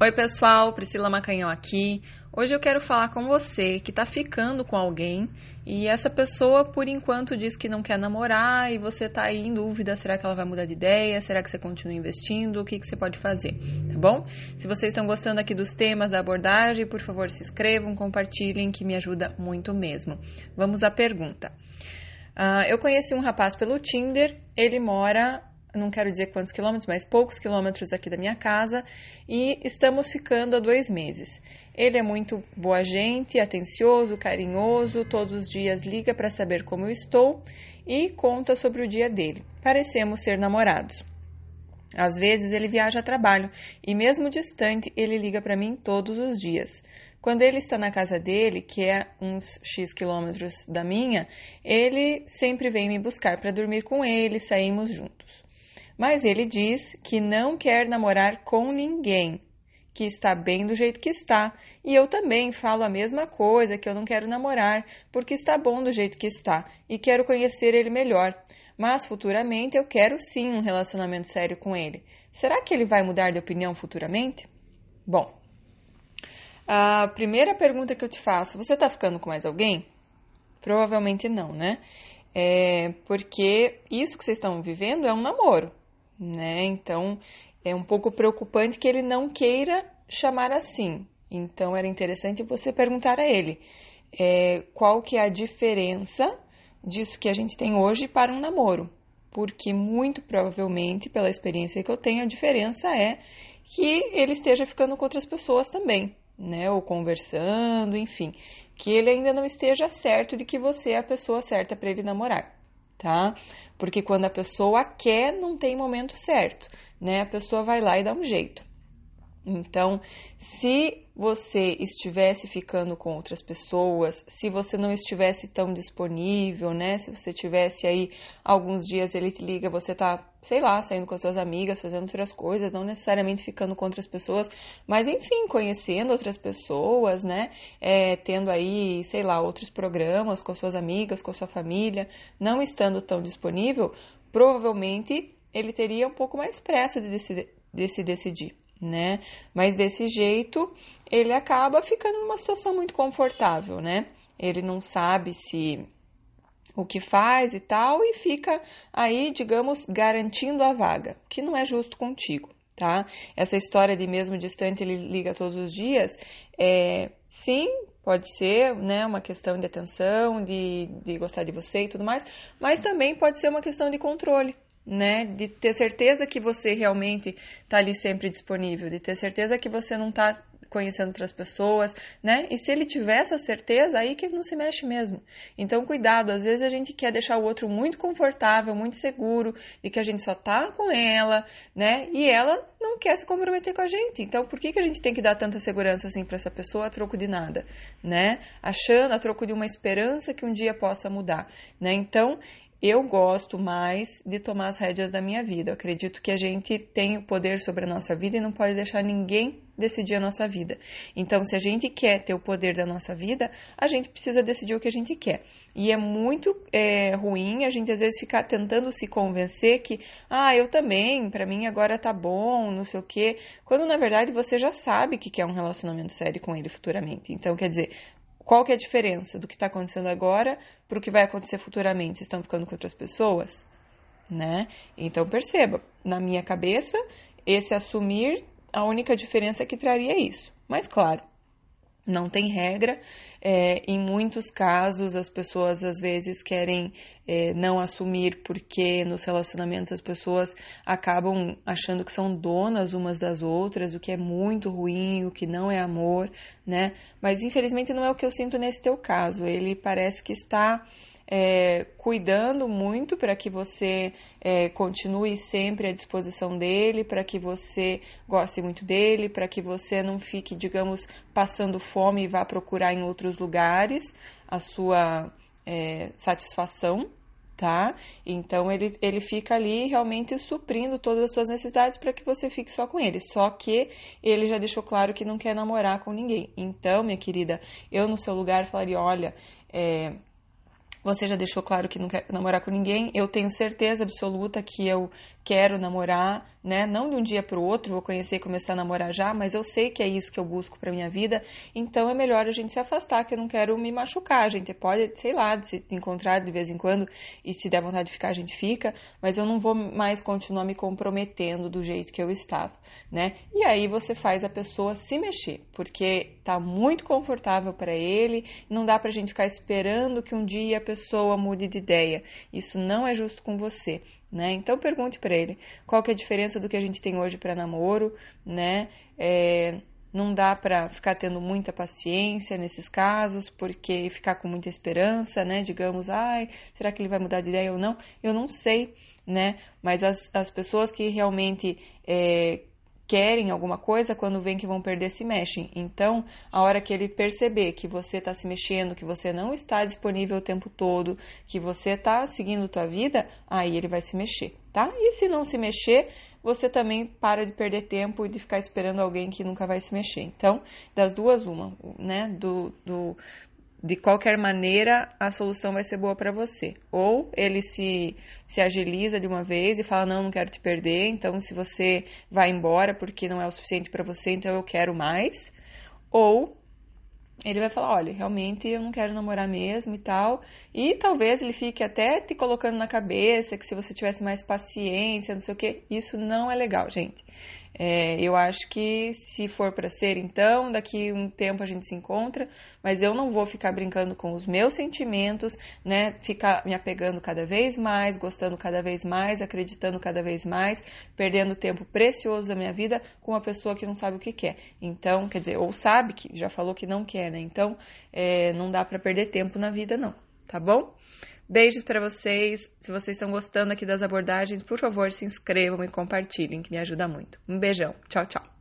Oi, pessoal, Priscila Macanhão aqui. Hoje eu quero falar com você que está ficando com alguém e essa pessoa, por enquanto, diz que não quer namorar e você está aí em dúvida: será que ela vai mudar de ideia? Será que você continua investindo? O que, que você pode fazer? Tá bom? Se vocês estão gostando aqui dos temas da abordagem, por favor, se inscrevam, compartilhem, que me ajuda muito mesmo. Vamos à pergunta. Uh, eu conheci um rapaz pelo Tinder, ele mora não quero dizer quantos quilômetros, mas poucos quilômetros aqui da minha casa, e estamos ficando há dois meses. Ele é muito boa gente, atencioso, carinhoso, todos os dias liga para saber como eu estou e conta sobre o dia dele. Parecemos ser namorados. Às vezes ele viaja a trabalho e, mesmo distante, ele liga para mim todos os dias. Quando ele está na casa dele, que é uns X quilômetros da minha, ele sempre vem me buscar para dormir com ele, saímos juntos. Mas ele diz que não quer namorar com ninguém, que está bem do jeito que está. E eu também falo a mesma coisa, que eu não quero namorar, porque está bom do jeito que está e quero conhecer ele melhor. Mas futuramente eu quero sim um relacionamento sério com ele. Será que ele vai mudar de opinião futuramente? Bom, a primeira pergunta que eu te faço: você está ficando com mais alguém? Provavelmente não, né? É porque isso que vocês estão vivendo é um namoro né? Então é um pouco preocupante que ele não queira chamar assim. Então era interessante você perguntar a ele é, qual que é a diferença disso que a gente tem hoje para um namoro. Porque muito provavelmente, pela experiência que eu tenho, a diferença é que ele esteja ficando com outras pessoas também, né? Ou conversando, enfim. Que ele ainda não esteja certo de que você é a pessoa certa para ele namorar tá? Porque quando a pessoa quer, não tem momento certo, né? A pessoa vai lá e dá um jeito. Então, se você estivesse ficando com outras pessoas, se você não estivesse tão disponível, né? Se você tivesse aí alguns dias ele te liga, você tá, sei lá, saindo com as suas amigas, fazendo outras coisas, não necessariamente ficando com outras pessoas, mas enfim, conhecendo outras pessoas, né? É, tendo aí, sei lá, outros programas com as suas amigas, com sua família, não estando tão disponível, provavelmente ele teria um pouco mais pressa de, decidir, de se decidir né? Mas desse jeito ele acaba ficando numa situação muito confortável, né? Ele não sabe se o que faz e tal e fica aí, digamos, garantindo a vaga, que não é justo contigo, tá? Essa história de mesmo distante ele liga todos os dias, é, sim, pode ser, né, uma questão de atenção, de, de gostar de você e tudo mais, mas também pode ser uma questão de controle, né? De ter certeza que você realmente está ali sempre disponível, de ter certeza que você não está conhecendo outras pessoas, né? E se ele tiver essa certeza, aí que ele não se mexe mesmo. Então, cuidado, às vezes a gente quer deixar o outro muito confortável, muito seguro, de que a gente só tá com ela, né? E ela não quer se comprometer com a gente. Então, por que, que a gente tem que dar tanta segurança assim para essa pessoa a troco de nada, né? Achando a troco de uma esperança que um dia possa mudar, né? Então, eu gosto mais de tomar as rédeas da minha vida. Eu acredito que a gente tem o poder sobre a nossa vida e não pode deixar ninguém decidir a nossa vida. Então, se a gente quer ter o poder da nossa vida, a gente precisa decidir o que a gente quer. E é muito é, ruim a gente às vezes ficar tentando se convencer que, ah, eu também, para mim agora tá bom, não sei o quê, quando na verdade você já sabe que quer um relacionamento sério com ele futuramente. Então, quer dizer, qual que é a diferença do que está acontecendo agora para o que vai acontecer futuramente? Vocês estão ficando com outras pessoas? Né? Então perceba, na minha cabeça, esse assumir, a única diferença é que traria isso. Mas claro, não tem regra. É, em muitos casos, as pessoas às vezes querem é, não assumir porque nos relacionamentos as pessoas acabam achando que são donas umas das outras, o que é muito ruim, o que não é amor, né? Mas infelizmente não é o que eu sinto nesse teu caso. Ele parece que está é, cuidando muito para que você é, continue sempre à disposição dele, para que você goste muito dele, para que você não fique, digamos, passando fome e vá procurar em outros lugares a sua é, satisfação, tá? Então ele, ele fica ali realmente suprindo todas as suas necessidades para que você fique só com ele. Só que ele já deixou claro que não quer namorar com ninguém. Então, minha querida, eu no seu lugar falaria: olha, é, Você já deixou claro que não quer namorar com ninguém. Eu tenho certeza absoluta que eu quero namorar, né? Não de um dia para o outro, vou conhecer e começar a namorar já, mas eu sei que é isso que eu busco para minha vida. Então é melhor a gente se afastar, que eu não quero me machucar. A gente pode, sei lá, se encontrar de vez em quando e se der vontade de ficar, a gente fica, mas eu não vou mais continuar me comprometendo do jeito que eu estava, né? E aí você faz a pessoa se mexer, porque tá muito confortável para ele, não dá pra gente ficar esperando que um dia pessoa mude de ideia. Isso não é justo com você, né? Então pergunte para ele qual que é a diferença do que a gente tem hoje para namoro, né? É, não dá para ficar tendo muita paciência nesses casos, porque ficar com muita esperança, né? Digamos, ai, será que ele vai mudar de ideia ou não? Eu não sei, né? Mas as, as pessoas que realmente é, querem alguma coisa, quando vem que vão perder, se mexem. Então, a hora que ele perceber que você está se mexendo, que você não está disponível o tempo todo, que você está seguindo tua vida, aí ele vai se mexer, tá? E se não se mexer, você também para de perder tempo e de ficar esperando alguém que nunca vai se mexer. Então, das duas, uma, né? Do, do, de qualquer maneira a solução vai ser boa para você. Ou ele se, se agiliza de uma vez e fala: Não, não quero te perder, então se você vai embora porque não é o suficiente para você, então eu quero mais. Ou ele vai falar: Olha, realmente eu não quero namorar mesmo e tal. E talvez ele fique até te colocando na cabeça que se você tivesse mais paciência, não sei o que. Isso não é legal, gente. É, eu acho que se for para ser, então, daqui um tempo a gente se encontra, mas eu não vou ficar brincando com os meus sentimentos, né? Ficar me apegando cada vez mais, gostando cada vez mais, acreditando cada vez mais, perdendo tempo precioso da minha vida com uma pessoa que não sabe o que quer. Então, quer dizer, ou sabe que já falou que não quer, né? Então, é, não dá para perder tempo na vida, não, tá bom? Beijos para vocês. Se vocês estão gostando aqui das abordagens, por favor, se inscrevam e compartilhem, que me ajuda muito. Um beijão. Tchau, tchau.